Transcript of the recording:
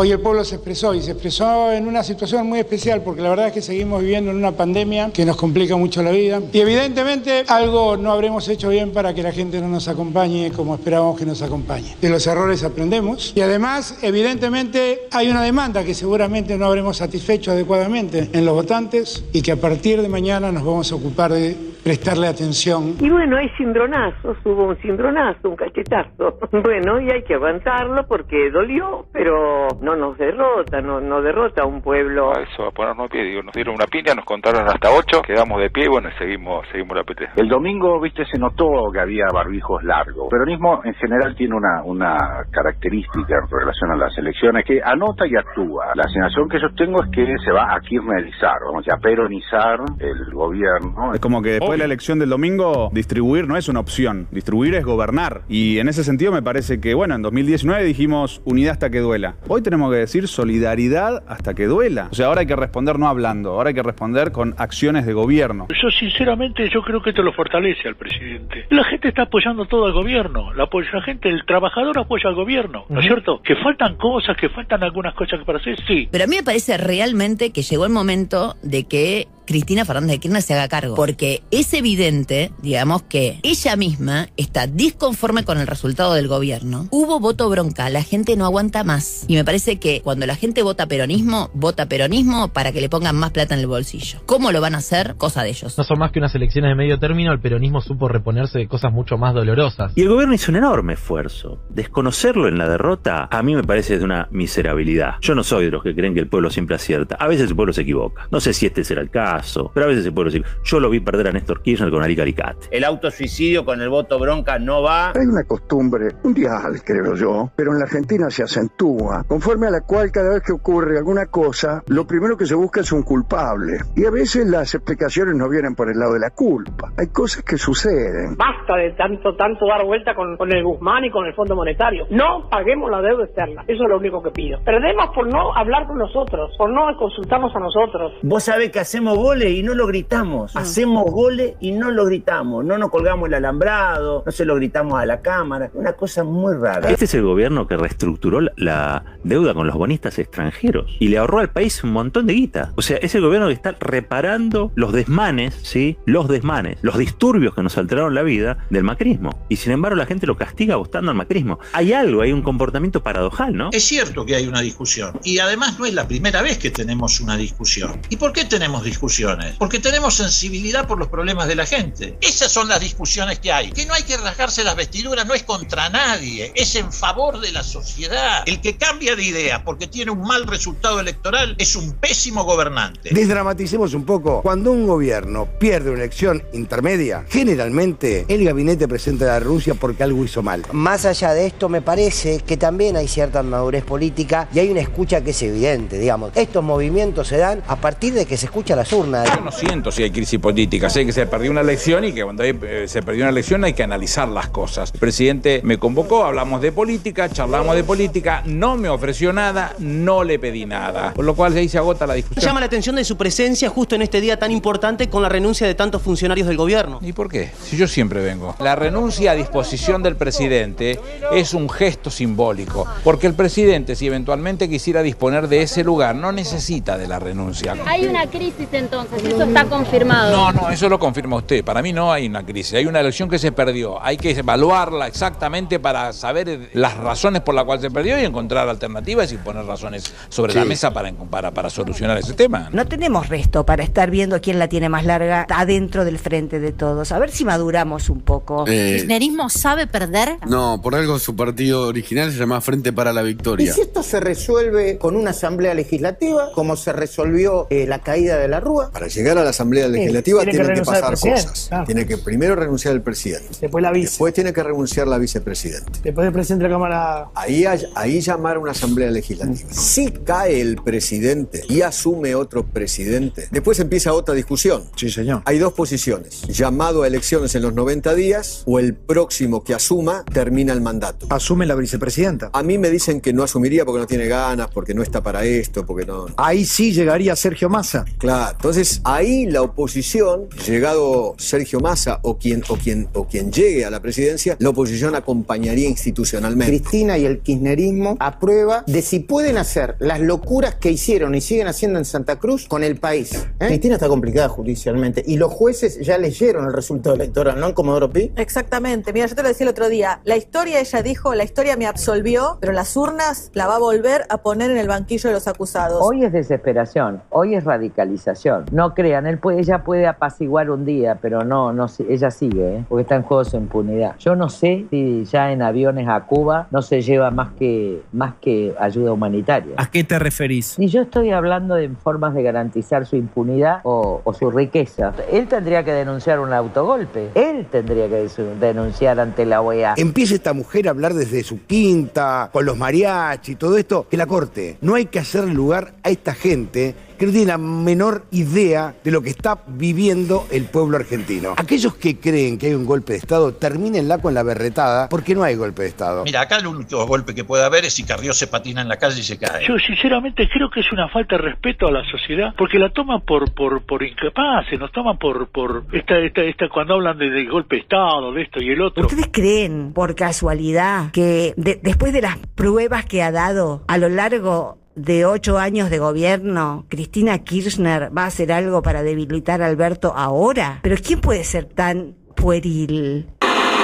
Hoy el pueblo se expresó y se expresó en una situación muy especial porque la verdad es que seguimos viviendo en una pandemia que nos complica mucho la vida y evidentemente algo no habremos hecho bien para que la gente no nos acompañe como esperábamos que nos acompañe. De los errores aprendemos y además evidentemente hay una demanda que seguramente no habremos satisfecho adecuadamente en los votantes y que a partir de mañana nos vamos a ocupar de prestarle atención. Y bueno, hay cimbronazos, hubo un cimbronazo, un cachetazo. Bueno, y hay que aguantarlo porque dolió, pero no nos derrota, no, no derrota a un pueblo. A eso, a ponernos a pie, digo, nos dieron una piña, nos contaron hasta ocho, quedamos de pie, bueno, y seguimos, seguimos la PT. El domingo, viste, se notó que había barbijos largos. El peronismo en general tiene una, una característica en relación a las elecciones que anota y actúa. La sensación que yo tengo es que se va a kirchnerizar, vamos a peronizar el gobierno. Es como que después de la elección del domingo, distribuir no es una opción, distribuir es gobernar. Y en ese sentido me parece que, bueno, en 2019 dijimos unidad hasta que duela. Hoy tenemos que decir solidaridad hasta que duela. O sea, ahora hay que responder no hablando, ahora hay que responder con acciones de gobierno. Yo sinceramente yo creo que esto lo fortalece al presidente. La gente está apoyando todo al gobierno. La, apoya- la gente, el trabajador apoya al gobierno, ¿no es cierto? Que faltan cosas, que faltan algunas cosas para hacer, sí. Pero a mí me parece realmente que llegó el momento de que Cristina Fernández de Kirchner se haga cargo. Porque es evidente, digamos, que ella misma está disconforme con el resultado del gobierno. Hubo voto bronca, la gente no aguanta más. Y me parece que cuando la gente vota peronismo, vota peronismo para que le pongan más plata en el bolsillo. ¿Cómo lo van a hacer? Cosa de ellos. No son más que unas elecciones de medio término, el peronismo supo reponerse de cosas mucho más dolorosas. Y el gobierno hizo un enorme esfuerzo. Desconocerlo en la derrota a mí me parece de una miserabilidad. Yo no soy de los que creen que el pueblo siempre acierta. A veces el pueblo se equivoca. No sé si este será el caso, pero a veces se equivoca. Yo lo vi perder a Néstor Kirchner con Ali Caricate. El autosuicidio con el voto bronca no va. Hay una costumbre mundial, creo yo, pero en la Argentina se acentúa, conforme a la cual cada vez que ocurre alguna cosa, lo primero que se busca es un culpable. Y a veces las explicaciones no vienen por el lado de la culpa. Hay cosas que suceden. Basta de tanto, tanto dar vuelta con, con el Guzmán y con el Fondo Monetario. No paguemos la deuda externa. Eso es lo único que pido. Perdemos por no hablar con nosotros, por no consultarnos a nosotros. Vos sabés que hacemos goles y no lo gritamos. Hacemos goles y no lo gritamos. No nos colgamos el alambrado, no se lo gritamos a la cámara. Una cosa muy rara. Este es el gobierno que reestructuró la- deuda con los bonistas extranjeros y le ahorró al país un montón de guita. O sea, es el gobierno que está reparando los desmanes, ¿sí? Los desmanes, los disturbios que nos alteraron la vida del macrismo. Y sin embargo la gente lo castiga votando al macrismo. Hay algo, hay un comportamiento paradojal, ¿no? Es cierto que hay una discusión y además no es la primera vez que tenemos una discusión. ¿Y por qué tenemos discusiones? Porque tenemos sensibilidad por los problemas de la gente. Esas son las discusiones que hay. Que no hay que rasgarse las vestiduras, no es contra nadie, es en favor de la sociedad. El que cambia de idea porque tiene un mal resultado electoral es un pésimo gobernante. Desdramaticemos un poco. Cuando un gobierno pierde una elección intermedia, generalmente el gabinete presenta la renuncia porque algo hizo mal. Más allá de esto, me parece que también hay cierta madurez política y hay una escucha que es evidente, digamos. Estos movimientos se dan a partir de que se escucha las urnas. Yo no siento si hay crisis política, sé que se perdió una elección y que cuando hay- eh, se perdió una elección hay que analizar las cosas. El presidente me convocó, hablamos de política, charlamos de política, no me ofreció nada, no le pedí nada. Por lo cual ahí se agota la discusión. llama la atención de su presencia justo en este día tan importante con la renuncia de tantos funcionarios del gobierno. ¿Y por qué? Si yo siempre vengo. La renuncia a disposición del presidente es un gesto simbólico, porque el presidente, si eventualmente quisiera disponer de ese lugar, no necesita de la renuncia. Hay una crisis entonces, eso está confirmado. No, no, eso lo confirma usted. Para mí no hay una crisis, hay una elección que se perdió. Hay que evaluarla exactamente para saber las razones por las cuales se perdió y encontrar alternativas y poner razones sobre la mesa para, para, para solucionar ese tema. No tenemos resto para estar viendo quién la tiene más larga adentro del frente de todos. A ver si maduramos un poco. Eh, kirchnerismo sabe perder? No, por algo su partido original se llamaba Frente para la ¿Y Victoria. si esto se resuelve con una asamblea legislativa, como se resolvió eh, la caída de la Rúa? Para llegar a la Asamblea Legislativa tiene que tienen pasar cosas. claro. Tiene que primero renunciar el presidente. Después la vice. Después tiene que renunciar la vicepresidente. Después el presidente de la Cámara. Ahí, ahí llamar una asamblea legislativa. Si cae el presidente y asume otro presidente, después empieza otra discusión. Sí, señor. Hay dos posiciones. Llamado a elecciones en los 90 días o el próximo que asuma termina el mandato. Asume la vicepresidenta. A mí me dicen que no asumiría porque no tiene ganas, porque no está para esto, porque no... Ahí sí llegaría Sergio Massa. Claro, Entonces ahí la oposición, llegado Sergio Massa o quien, o quien, o quien llegue a la presidencia, la oposición acompañaría institucionalmente. Cristina y el kirchnerismo a prueba de si pueden hacer las locuras que hicieron y siguen haciendo en Santa Cruz con el país. ¿eh? Cristina está complicada judicialmente y los jueces ya leyeron el resultado electoral, ¿no? En Comodoro Pi. Exactamente. Mira, yo te lo decía el otro día. La historia, ella dijo, la historia me absolvió, pero las urnas la va a volver a poner en el banquillo de los acusados. Hoy es desesperación, hoy es radicalización. No crean, él puede, ella puede apaciguar un día, pero no, ella sigue, ¿eh? porque está en juego su impunidad. Yo no sé si ya en aviones a Cuba no se lleva más que, más que ayuda humanitaria. ¿A qué te referís? Y yo estoy hablando de formas de garantizar su impunidad o, o su riqueza. Él tendría que denunciar un autogolpe. Él tendría que denunciar ante la OEA. Empieza esta mujer a hablar desde su quinta, con los mariachi y todo esto, que la corte. No hay que hacer lugar a esta gente que no tiene la menor idea de lo que está viviendo el pueblo argentino. Aquellos que creen que hay un golpe de Estado, termínenla con la berretada, porque no hay golpe de Estado. Mira, acá el único golpe que puede haber es si Carrió se patina en la calle y se cae. Yo sinceramente creo que es una falta de respeto a la sociedad porque la toman por por por incapaces, nos toman por por esta esta esta cuando hablan de, de golpe de estado, de esto y el otro. ¿Ustedes creen, por casualidad, que de- después de las pruebas que ha dado a lo largo de ocho años de gobierno, Cristina Kirchner va a hacer algo para debilitar a Alberto ahora? ¿Pero quién puede ser tan pueril?